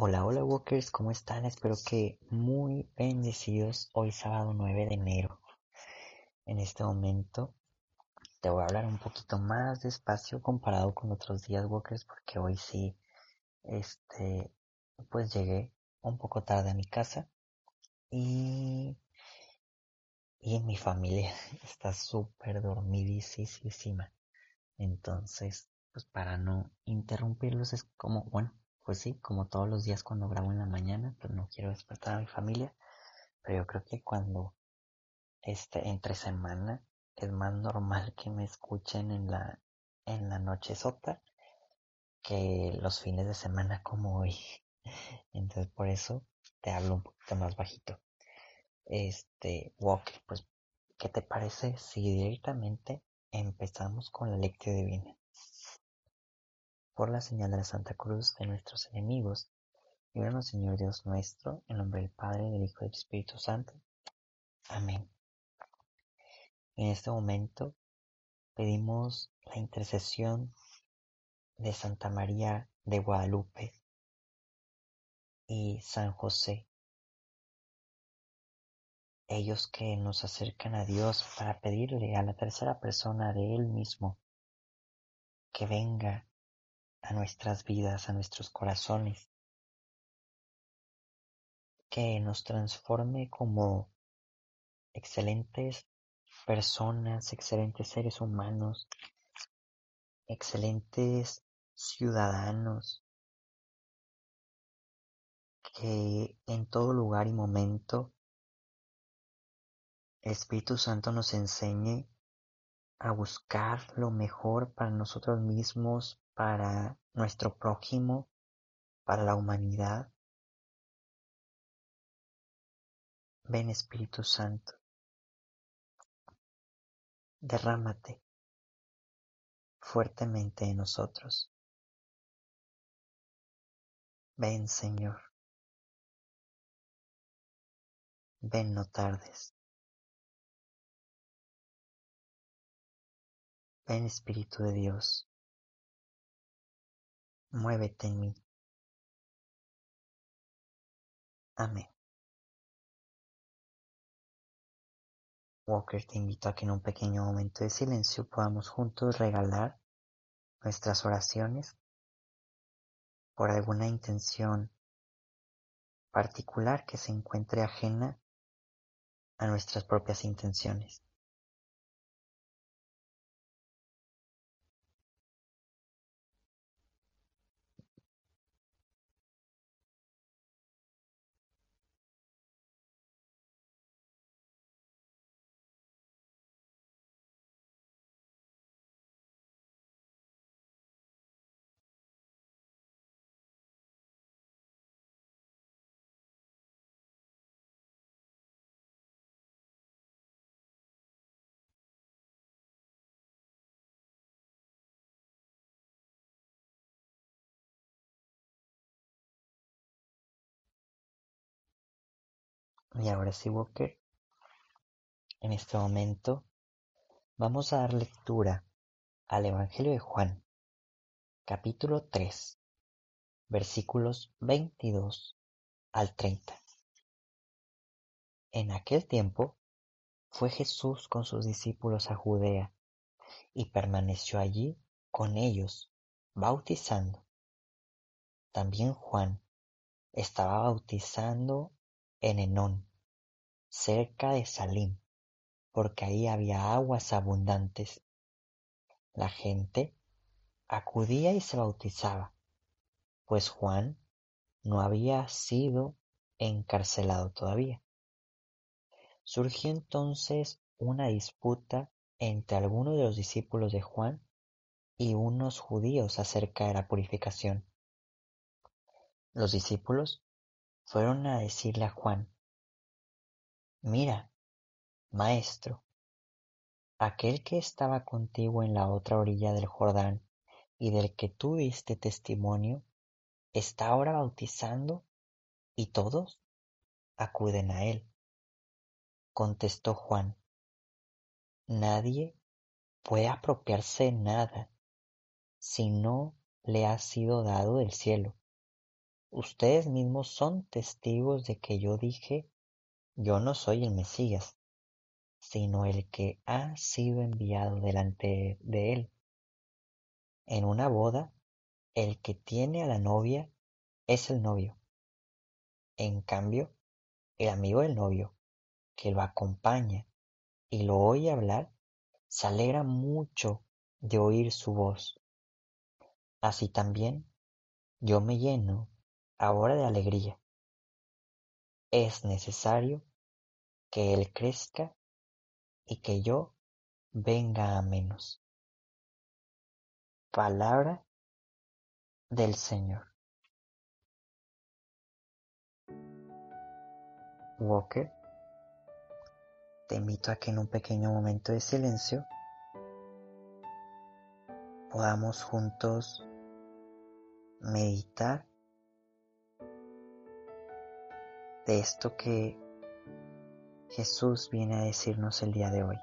Hola, hola Walkers, ¿cómo están? Espero que muy bendecidos hoy sábado 9 de enero. En este momento te voy a hablar un poquito más despacio comparado con otros días Walkers porque hoy sí, este, pues llegué un poco tarde a mi casa y, y mi familia está súper dormidísima. Entonces, pues para no interrumpirlos es como, bueno, pues sí, como todos los días cuando grabo en la mañana, pues no quiero despertar a mi familia, pero yo creo que cuando este entre semana es más normal que me escuchen en la en la noche sota que los fines de semana como hoy. Entonces por eso te hablo un poquito más bajito. Este, Walker, pues, ¿qué te parece si directamente empezamos con la lectura divina? Por la señal de la Santa Cruz de nuestros enemigos, líbranos Señor Dios nuestro, en nombre del Padre, del Hijo y del Espíritu Santo. Amén. En este momento pedimos la intercesión de Santa María de Guadalupe y San José, ellos que nos acercan a Dios para pedirle a la tercera persona de Él mismo que venga a nuestras vidas, a nuestros corazones, que nos transforme como excelentes personas, excelentes seres humanos, excelentes ciudadanos, que en todo lugar y momento el Espíritu Santo nos enseñe a buscar lo mejor para nosotros mismos, para nuestro prójimo, para la humanidad. Ven Espíritu Santo, derrámate fuertemente en nosotros. Ven Señor, ven no tardes. Ven Espíritu de Dios. Muévete en mí. Amén. Walker te invito a que en un pequeño momento de silencio podamos juntos regalar nuestras oraciones por alguna intención particular que se encuentre ajena a nuestras propias intenciones. Y ahora sí, Walker, en este momento vamos a dar lectura al Evangelio de Juan, capítulo 3, versículos 22 al 30. En aquel tiempo fue Jesús con sus discípulos a Judea y permaneció allí con ellos, bautizando. También Juan estaba bautizando en Enón cerca de Salim, porque ahí había aguas abundantes. La gente acudía y se bautizaba, pues Juan no había sido encarcelado todavía. Surgió entonces una disputa entre algunos de los discípulos de Juan y unos judíos acerca de la purificación. los discípulos fueron a decirle a Juan, Mira, maestro, aquel que estaba contigo en la otra orilla del Jordán y del que tú diste testimonio, está ahora bautizando y todos acuden a él. Contestó Juan, nadie puede apropiarse nada si no le ha sido dado del cielo. Ustedes mismos son testigos de que yo dije, yo no soy el Mesías, sino el que ha sido enviado delante de él. En una boda, el que tiene a la novia es el novio. En cambio, el amigo del novio, que lo acompaña y lo oye hablar, se alegra mucho de oír su voz. Así también, yo me lleno ahora de alegría. Es necesario que Él crezca y que yo venga a menos. Palabra del Señor. Walker, te invito a que en un pequeño momento de silencio podamos juntos meditar de esto que Jesús viene a decirnos el día de hoy.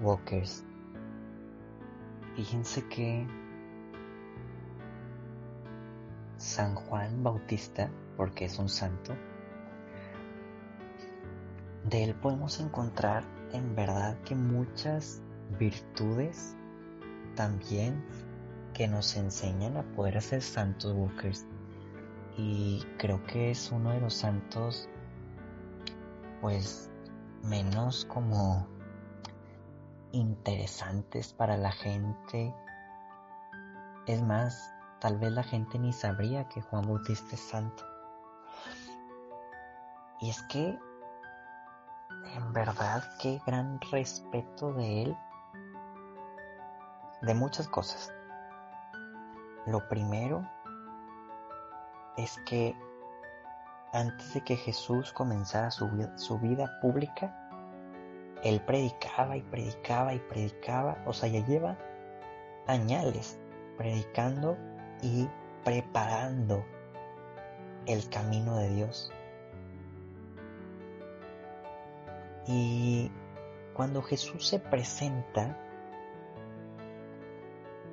Walkers. Fíjense que San Juan Bautista, porque es un santo, de él podemos encontrar en verdad que muchas virtudes también que nos enseñan a poder ser santos walkers y creo que es uno de los santos pues menos como interesantes para la gente. Es más, tal vez la gente ni sabría que Juan Bautista es santo. Y es que, en verdad, qué gran respeto de él, de muchas cosas. Lo primero es que antes de que Jesús comenzara su, su vida pública, él predicaba y predicaba y predicaba, o sea, ya lleva añales predicando y preparando el camino de Dios. Y cuando Jesús se presenta,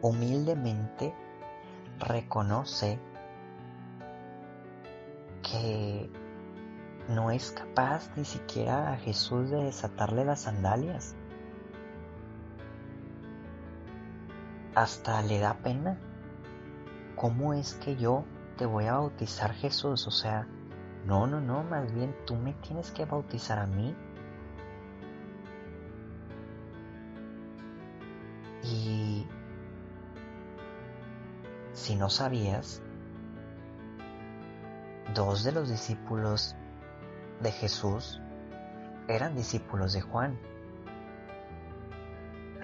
humildemente reconoce que no es capaz ni siquiera a Jesús de desatarle las sandalias. Hasta le da pena. ¿Cómo es que yo te voy a bautizar Jesús? O sea, no, no, no, más bien tú me tienes que bautizar a mí. Y si no sabías, dos de los discípulos de Jesús eran discípulos de Juan.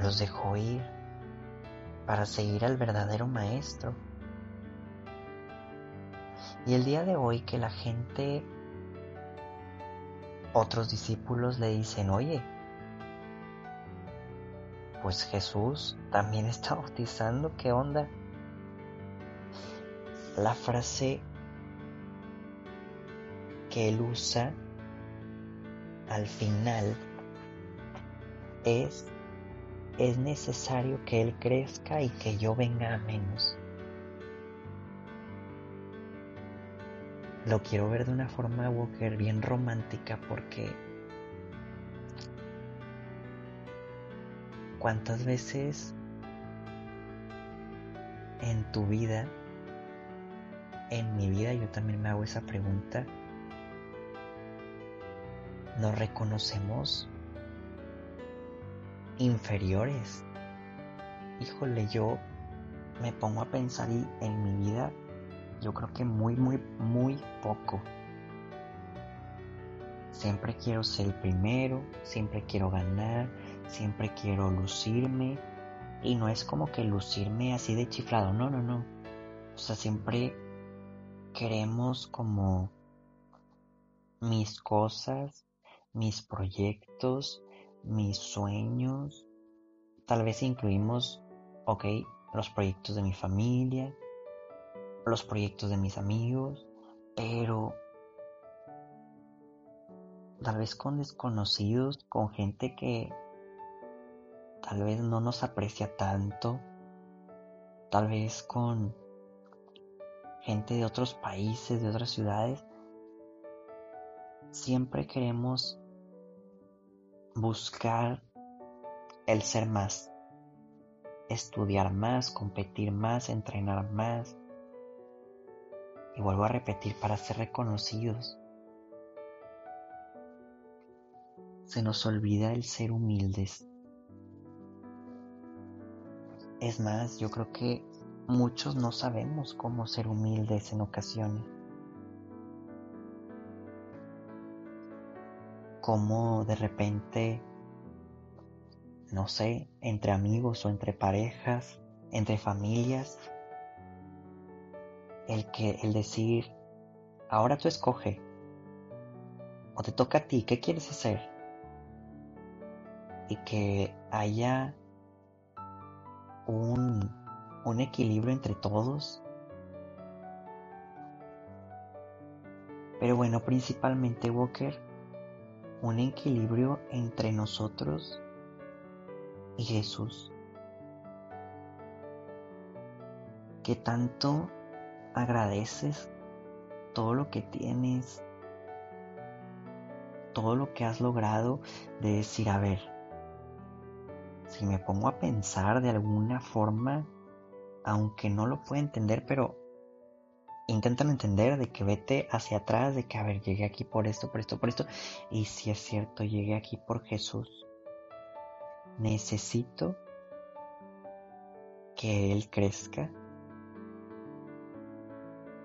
Los dejó ir para seguir al verdadero maestro. Y el día de hoy que la gente, otros discípulos le dicen, oye, pues Jesús también está bautizando, ¿qué onda? La frase que él usa al final es es necesario que él crezca y que yo venga a menos. Lo quiero ver de una forma Walker bien romántica porque ¿cuántas veces en tu vida, en mi vida, yo también me hago esa pregunta? Nos reconocemos inferiores. Híjole, yo me pongo a pensar y en mi vida yo creo que muy, muy, muy poco. Siempre quiero ser el primero, siempre quiero ganar, siempre quiero lucirme. Y no es como que lucirme así de chiflado, no, no, no. O sea, siempre queremos como mis cosas, mis proyectos, mis sueños. Tal vez incluimos, ok, los proyectos de mi familia, los proyectos de mis amigos, pero tal vez con desconocidos, con gente que tal vez no nos aprecia tanto, tal vez con gente de otros países, de otras ciudades, siempre queremos buscar el ser más, estudiar más, competir más, entrenar más. Y vuelvo a repetir, para ser reconocidos. Se nos olvida el ser humildes. Es más, yo creo que muchos no sabemos cómo ser humildes en ocasiones. Como de repente, no sé, entre amigos o entre parejas, entre familias, el que el decir, ahora tú escoge, o te toca a ti, ¿qué quieres hacer? Y que haya un, un equilibrio entre todos. Pero bueno, principalmente Walker, un equilibrio entre nosotros y Jesús. Que tanto agradeces todo lo que tienes, todo lo que has logrado de decir, a ver, si me pongo a pensar de alguna forma, aunque no lo pueda entender, pero intentan entender de que vete hacia atrás, de que, a ver, llegué aquí por esto, por esto, por esto. Y si es cierto, llegué aquí por Jesús. Necesito que Él crezca.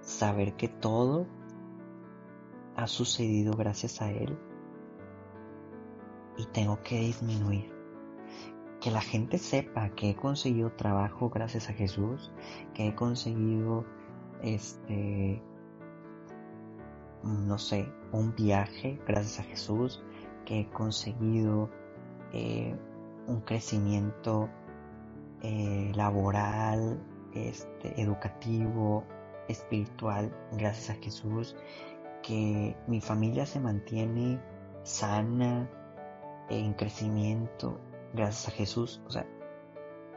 Saber que todo ha sucedido gracias a Él. Y tengo que disminuir. Que la gente sepa que he conseguido trabajo gracias a Jesús, que he conseguido este, no sé, un viaje gracias a Jesús, que he conseguido eh, un crecimiento eh, laboral, este, educativo, espiritual, gracias a Jesús, que mi familia se mantiene sana, en crecimiento, gracias a Jesús. O sea,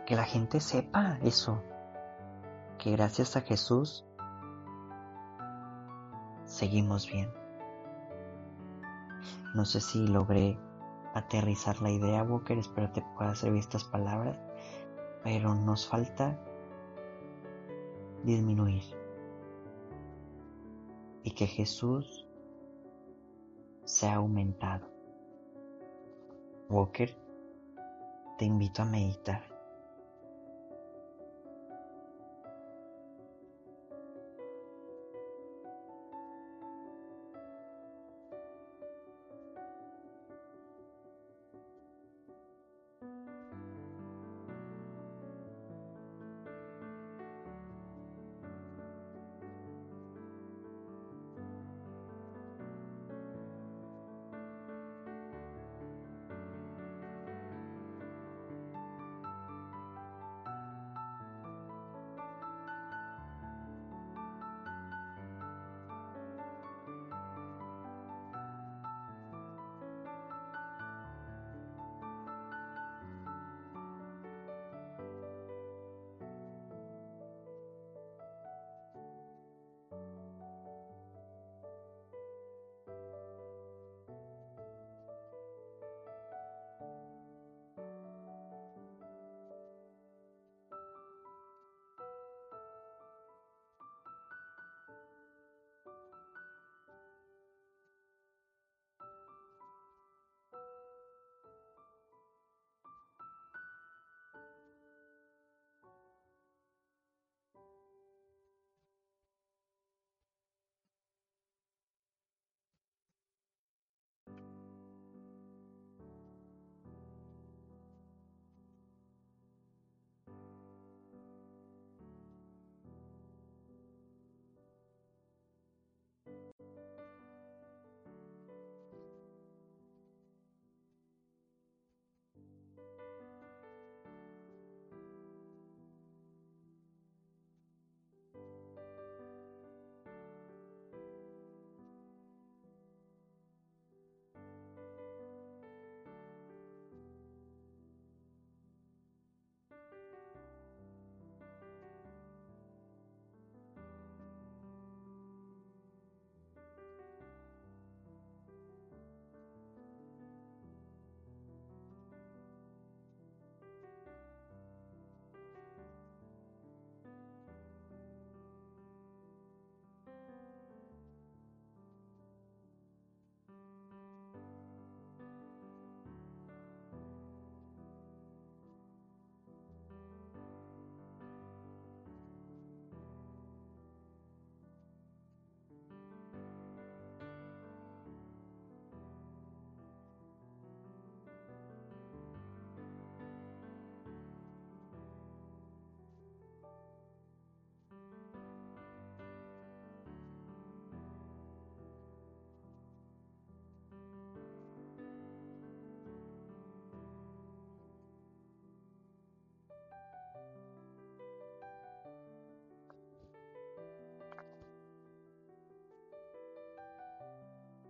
que la gente sepa eso, que gracias a Jesús seguimos bien. No sé si logré aterrizar la idea, Walker, espero te pueda servir estas palabras, pero nos falta disminuir y que Jesús sea aumentado. Walker, te invito a meditar.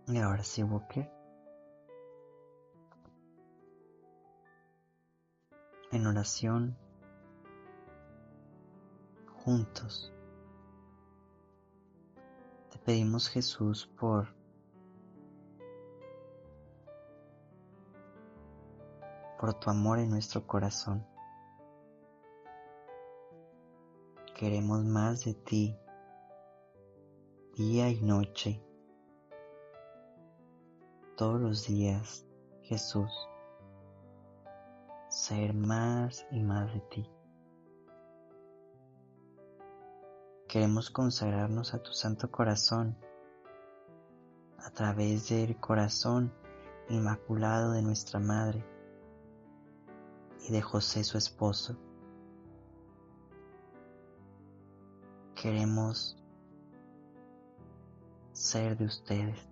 Y ahora sí, Walker. En oración, juntos. Te pedimos Jesús por por tu amor en nuestro corazón. Queremos más de ti, día y noche, todos los días, Jesús, ser más y más de ti. Queremos consagrarnos a tu santo corazón a través del corazón inmaculado de nuestra Madre y de José su esposo. Queremos ser de ustedes.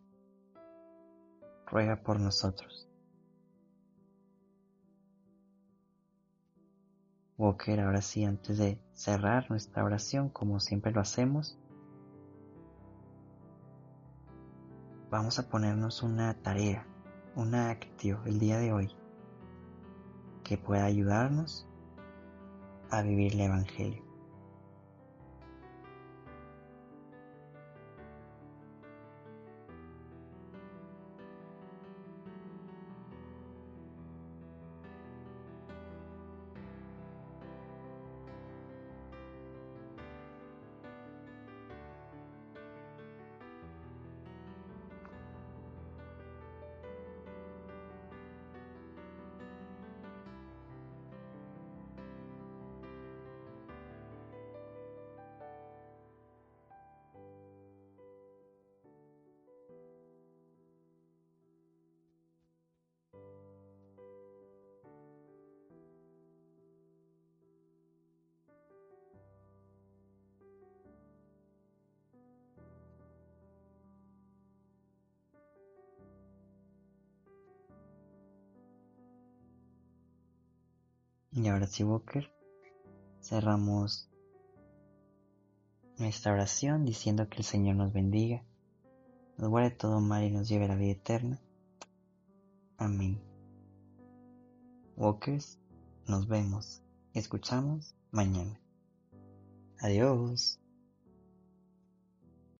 ruega por nosotros. Walker, ahora sí, antes de cerrar nuestra oración, como siempre lo hacemos, vamos a ponernos una tarea, una actio el día de hoy que pueda ayudarnos a vivir el Evangelio. Y ahora sí, Walker, cerramos nuestra oración diciendo que el Señor nos bendiga, nos guarde todo mal y nos lleve a la vida eterna. Amén. Walkers, nos vemos escuchamos mañana. Adiós.